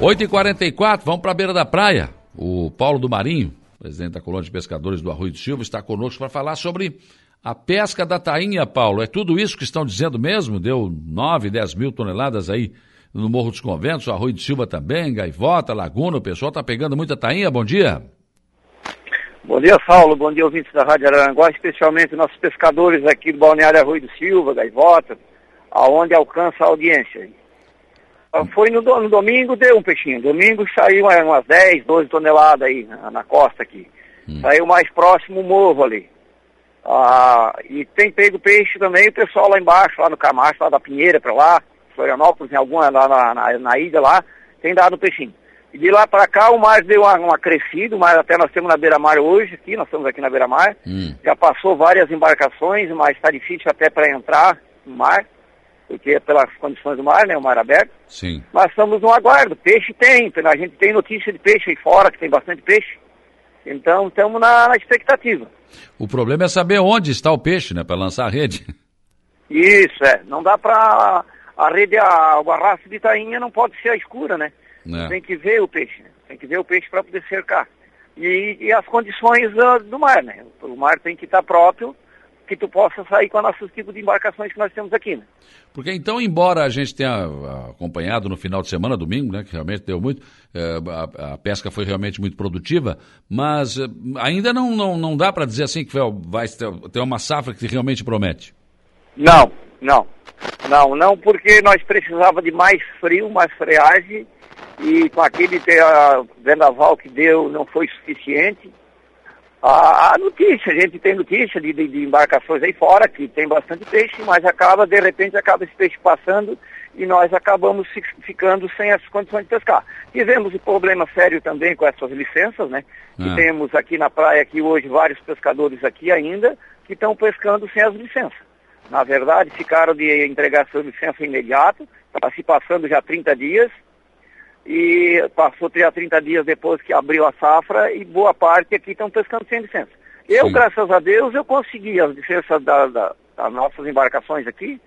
8h44, vamos para a beira da praia. O Paulo do Marinho, presidente da Colônia de Pescadores do Arroio do Silva, está conosco para falar sobre a pesca da tainha, Paulo. É tudo isso que estão dizendo mesmo? Deu 9, 10 mil toneladas aí no Morro dos Conventos, o Arroio do Silva também, Gaivota, Laguna, o pessoal está pegando muita tainha. Bom dia. Bom dia, Saulo. Bom dia, ouvintes da Rádio Aranguá, especialmente nossos pescadores aqui do Balneário Arroio do Silva, Gaivota, aonde alcança a audiência. Ah, foi no, no, domingo, deu um peixinho. Domingo saiu umas 10, 12 toneladas aí na, na costa aqui. Hum. Saiu mais próximo o morro ali. Ah, e tem pego peixe também, o pessoal lá embaixo, lá no Camacho, lá da Pinheira para lá, Florianópolis, em alguma, lá na, na, na, ilha lá, tem dado peixinho. E de lá para cá o mar deu uma, uma crescida, mas até nós temos na beira-mar hoje, aqui, nós estamos aqui na beira-mar. Hum. Já passou várias embarcações, mas está difícil até para entrar no mar porque é pelas condições do mar, né, o mar aberto. Sim. Mas estamos no aguardo. Peixe tem, a gente tem notícia de peixe aí fora, que tem bastante peixe. Então estamos na, na, expectativa. O problema é saber onde está o peixe, né, para lançar a rede. Isso, é. Não dá para a rede, a, o arrasto de tainha não pode ser a escura, né? É. Tem que ver o peixe, né? tem que ver o peixe para poder cercar. E, e as condições do, do mar, né? O mar tem que estar próprio que tu possa sair com o nosso tipo de embarcações que nós temos aqui, né? Porque então, embora a gente tenha ah, acompanhado no final de semana, domingo, né, que realmente deu muito, é, a, a, pesca foi realmente muito produtiva, mas é, ainda não, não, não dá para dizer assim que vai ter uma safra que realmente promete. Não, não. Não, não, porque nós precisava de mais frio, mais freagem, e com aquele vendaval que deu não foi suficiente. A, a, notícia, a gente tem notícia de, de, de, embarcações aí fora que tem bastante peixe, mas acaba, de repente, acaba esse peixe passando e nós acabamos ficando sem as condições de pescar. Tivemos um problema sério também com essas licenças, né? Que ah. temos aqui na praia aqui hoje vários pescadores aqui ainda que estão pescando sem as licenças. Na verdade, ficaram de entregar sua licença imediato, está se passando já 30 dias, e passou a 30 dias depois que abriu a safra e boa parte aqui estão pescando sem licença. Eu, Sim. graças a Deus, eu consegui as licenças da, da, das nossas embarcações aqui.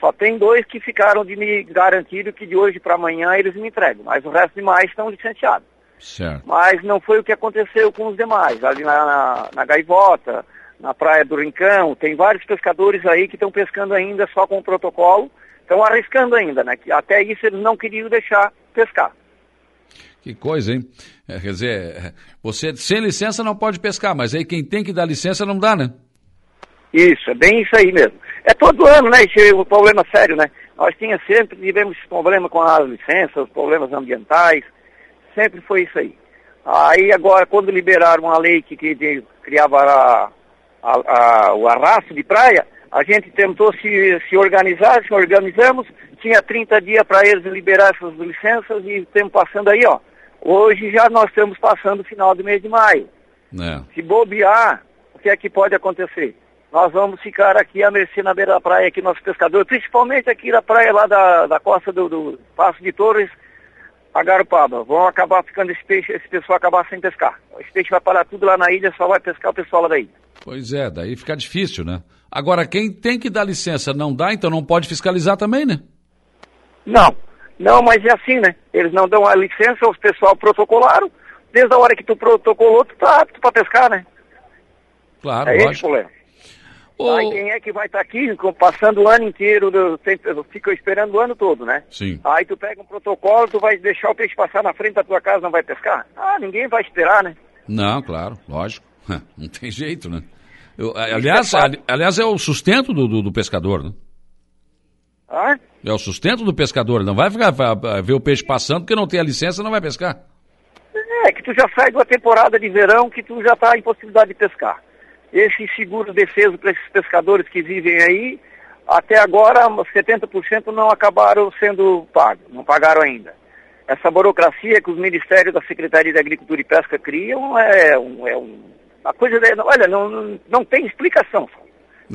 Só tem dois que ficaram de me garantir que de hoje para amanhã eles me entregam, mas o resto demais estão licenciados. Certo. Mas não foi o que aconteceu com os demais. Ali na, na, na Gaivota, na Praia do Rincão, tem vários pescadores aí que estão pescando ainda só com o protocolo, estão arriscando ainda, né? Que até isso eles não queriam deixar pescar. Que coisa, hein? É, quer dizer, você sem licença não pode pescar, mas aí quem tem que dar licença não dá, né? Isso, é bem isso aí mesmo. É todo ano, né? Esse é um problema sério, né? Nós tinha sempre, tivemos problema com as licenças, os problemas ambientais, sempre foi isso aí. Aí agora, quando liberaram a lei que, que criava a, a, a, o arrasto de praia, a gente tentou se, se organizar, se organizamos, tinha 30 dias para eles liberar essas licenças e estamos passando aí, ó. Hoje já nós estamos passando o final do mês de maio. É. Se bobear, o que é que pode acontecer? Nós vamos ficar aqui à mercê na beira da praia, aqui nossos pescadores, principalmente aqui na praia lá da, da costa do, do Passo de Torres, a Garopaba. Vão acabar ficando esse peixe, esse pessoal acabar sem pescar. Esse peixe vai parar tudo lá na ilha, só vai pescar o pessoal lá da ilha. Pois é, daí fica difícil, né? Agora, quem tem que dar licença não dá, então não pode fiscalizar também, né? Não, não, mas é assim, né? Eles não dão a licença, os pessoal protocolaram. Desde a hora que tu protocolou, tu tá apto para pescar, né? Claro, é esse o problema. O... Aí quem é que vai estar tá aqui passando o ano inteiro, fica esperando o ano todo, né? Sim. Aí tu pega um protocolo, tu vai deixar o peixe passar na frente da tua casa, não vai pescar? Ah, ninguém vai esperar, né? Não, claro, lógico. Não tem jeito, né? Eu, aliás, é aliás, é o sustento do, do, do pescador, né? Ah? É o sustento do pescador. Não vai ficar vai ver o peixe passando porque não tem a licença, não vai pescar. É, que tu já sai de uma temporada de verão que tu já está em possibilidade de pescar. Esse seguro defeso para esses pescadores que vivem aí, até agora 70% não acabaram sendo pagos, não pagaram ainda. Essa burocracia que os ministérios da Secretaria de Agricultura e Pesca criam é, um, é um, uma coisa, olha, não, não tem explicação.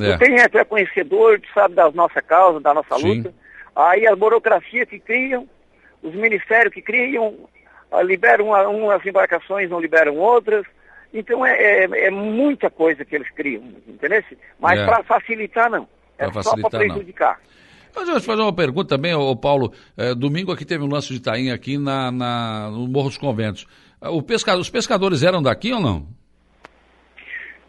É. Tem, tu é conhecedor, sabe da nossa causa, da nossa Sim. luta. Aí a burocracia que criam, os ministérios que criam, uh, liberam uma, umas embarcações, não liberam outras. Então é, é, é, muita coisa que eles criam, entendeu? Mas é. para facilitar não. É facilitar, só para prejudicar. Mas eu vou te fazer uma pergunta também, ô Paulo. É, domingo aqui teve um lance de tainha aqui na, na, no Morro dos Conventos. O pescador, os pescadores eram daqui ou não?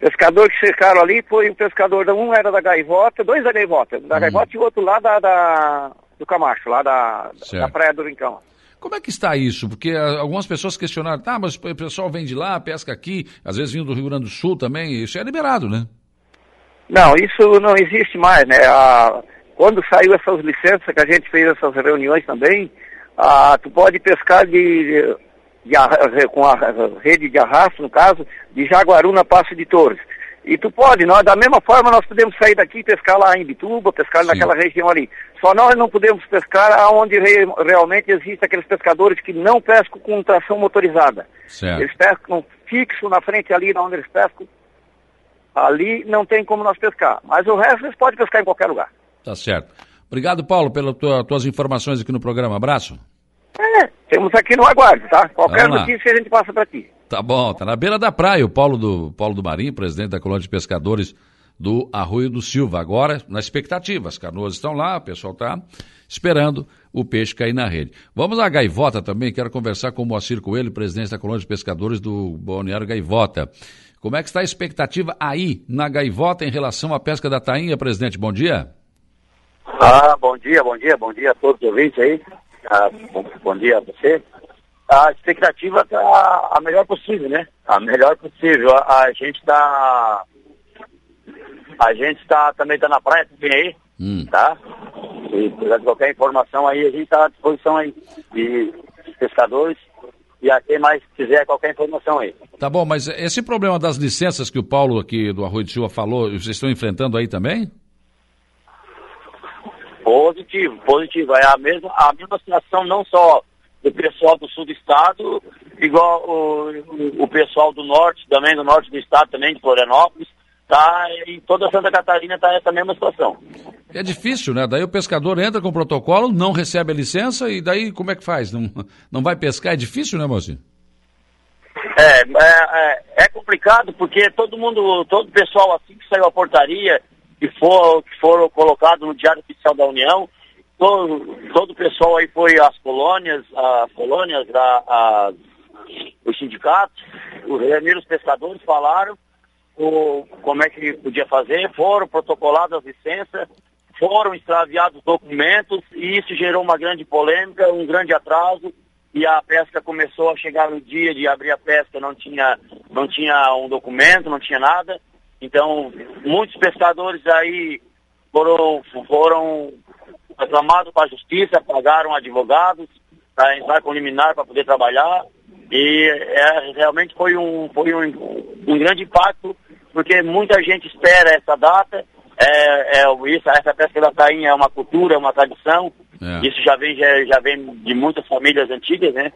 Pescador que cercaram ali foi o pescador, um era da Gaivota, dois da Gaivota, da hum. Gaivota e o outro lá da, da, do Camacho, lá da, da Praia do Rincão. Como é que está isso? Porque ah, algumas pessoas questionaram, tá, mas o pessoal vem de lá, pesca aqui, às vezes vindo do Rio Grande do Sul também, isso é liberado, né? Não, isso não existe mais, né? A, quando saiu essas licenças, que a gente fez essas reuniões também, a, tu pode pescar de, de, com a rede de arrasto, no caso, de Jaguaruna Passo de Torres. E tu pode, nós, da mesma forma nós podemos sair daqui e pescar lá em Bituba, pescar Sim. naquela região ali. Só nós não podemos pescar onde re, realmente existem aqueles pescadores que não pescam com tração motorizada. Certo. Eles pescam fixo na frente ali, onde eles pescam. Ali não tem como nós pescar. Mas o resto eles podem pescar em qualquer lugar. Tá certo. Obrigado, Paulo, pelas tua, tuas informações aqui no programa. Abraço. Temos aqui no aguardo, tá? Qualquer notícia a gente passa para ti. Tá bom, tá na beira da praia o Paulo do, Paulo do Marinho, presidente da colônia de pescadores do Arroio do Silva. Agora, na expectativa, as canoas estão lá, o pessoal está esperando o peixe cair na rede. Vamos à Gaivota também, quero conversar com o Moacir Coelho, presidente da colônia de pescadores do Balneário Gaivota. Como é que está a expectativa aí na Gaivota em relação à pesca da tainha, presidente? Bom dia. Ah, bom dia, bom dia, bom dia a todos os ouvintes aí. Ah, bom, bom dia a você a expectativa está a melhor possível, né? A melhor possível. A, a gente está. A gente está também está na praia também aí, hum. tá? E precisar de qualquer informação aí, a gente está à disposição aí de pescadores e a quem mais quiser qualquer informação aí. Tá bom, mas esse problema das licenças que o Paulo aqui do Arroio de Silva falou, vocês estão enfrentando aí também? Positivo, positivo. É a mesma, a mesma situação não só o pessoal do sul do estado, igual o, o, pessoal do norte, também do norte do estado, também de Florianópolis, tá em toda Santa Catarina está essa mesma situação. É difícil, né? Daí o pescador entra com o protocolo, não recebe a licença e daí como é que faz? Não, não vai pescar? É difícil, né, mocinho? É, é, é, é complicado porque todo mundo, todo pessoal assim que saiu a portaria, que for, que foram colocados no Diário Oficial da União, todo, todo o pessoal aí foi às colônias, as colônias, a, a, os sindicatos, os reuniram pescadores, falaram o, como é que podia fazer, foram protocoladas as licenças, foram extraviados documentos e isso gerou uma grande polêmica, um grande atraso e a pesca começou a chegar no dia de abrir a pesca, não tinha, não tinha um documento, não tinha nada. Então, muitos pescadores aí foram, foram reclamaram para a justiça, pagaram advogados para entrar com liminar para poder trabalhar. E é, realmente foi, um, foi um, um grande impacto, porque muita gente espera essa data. É, é, isso, essa pesca da tainha é uma cultura, é uma tradição. É. Isso já vem, já, já, vem de muitas famílias antigas, né?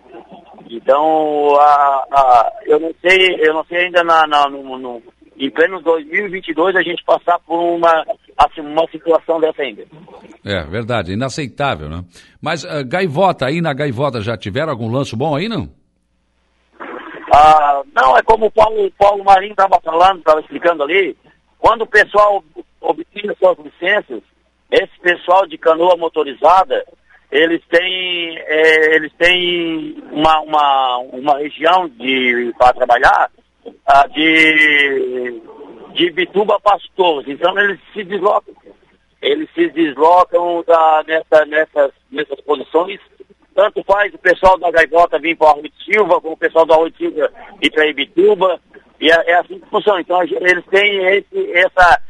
Então, a, a, eu não sei, eu não sei ainda na, na no, no, em pleno 2022 a gente passar por uma, assim, uma situação dessa ainda. É, verdade, inaceitável, né? Mas uh, gaivota, aí na gaivota já tiveram algum lanço bom aí, não? Ah, não, é como o Paulo, Paulo Marinho estava falando, estava explicando ali, quando o pessoal obtém suas licenças, esse pessoal de canoa motorizada, eles têm, é, eles têm uma, uma, uma região para trabalhar ah, de, de Bituba para Torres. Então eles se deslocam. Eles se deslocam da, nessa, nessas, nessas posições. Tanto faz o pessoal da Gaivota vir para o de Silva, como o pessoal do Arroio de Silva ir para Ibituba. E é, é, assim que funciona. Então eles têm esse, essa,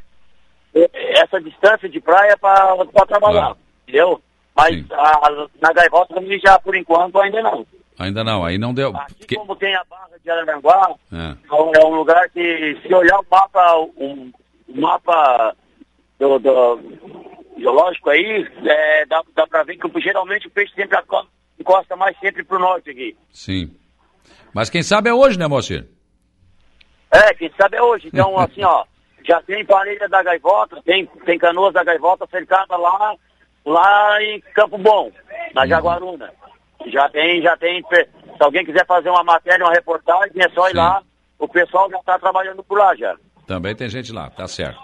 essa distância de praia para trabalhar. Entendeu? Mas a, na Gaivota já, por enquanto, ainda não. Ainda não, aí não deu. Que... como tem a Barra de Araranguá, é. é. um lugar que, se olhar o mapa, um, o mapa do, do geológico aí, é, dá, dá para ver que geralmente o peixe sempre encosta mais sempre para o norte aqui. Sim. Mas quem sabe é hoje, né, Moacir? É, quem sabe é hoje. Então, assim, ó, já tem parelha da gaivota, tem, tem canoas da gaivota cercada lá, lá em Campo Bom, na uhum. Já tem, já tem. Se alguém quiser fazer uma matéria, uma reportagem, é só ir Sim. lá. O pessoal já está trabalhando por lá já. Também tem gente lá, tá certo.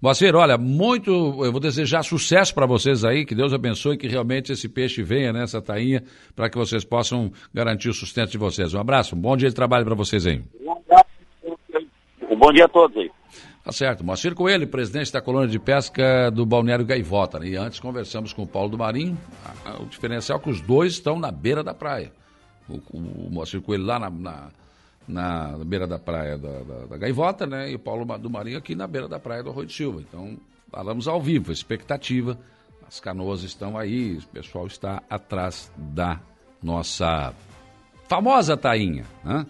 Moacir, olha, muito, eu vou desejar sucesso para vocês aí, que Deus abençoe, que realmente esse peixe venha nessa tainha, para que vocês possam garantir o sustento de vocês. Um abraço, um bom dia de trabalho para vocês aí. Um bom dia a todos aí. Tá certo. Moacir Coelho, presidente da colônia de pesca do Balneário Gaivota. Né? E antes conversamos com o Paulo do Marinho. O diferencial é que os dois estão na beira da praia. O, o, Moacir Coelho lá na, na, na, beira da praia da, da, da, Gaivota, né? E o Paulo do Marinho aqui na beira da praia do Arroio de Silva. Então, falamos ao vivo, expectativa. As canoas estão aí, o pessoal está atrás da nossa famosa tainha, né?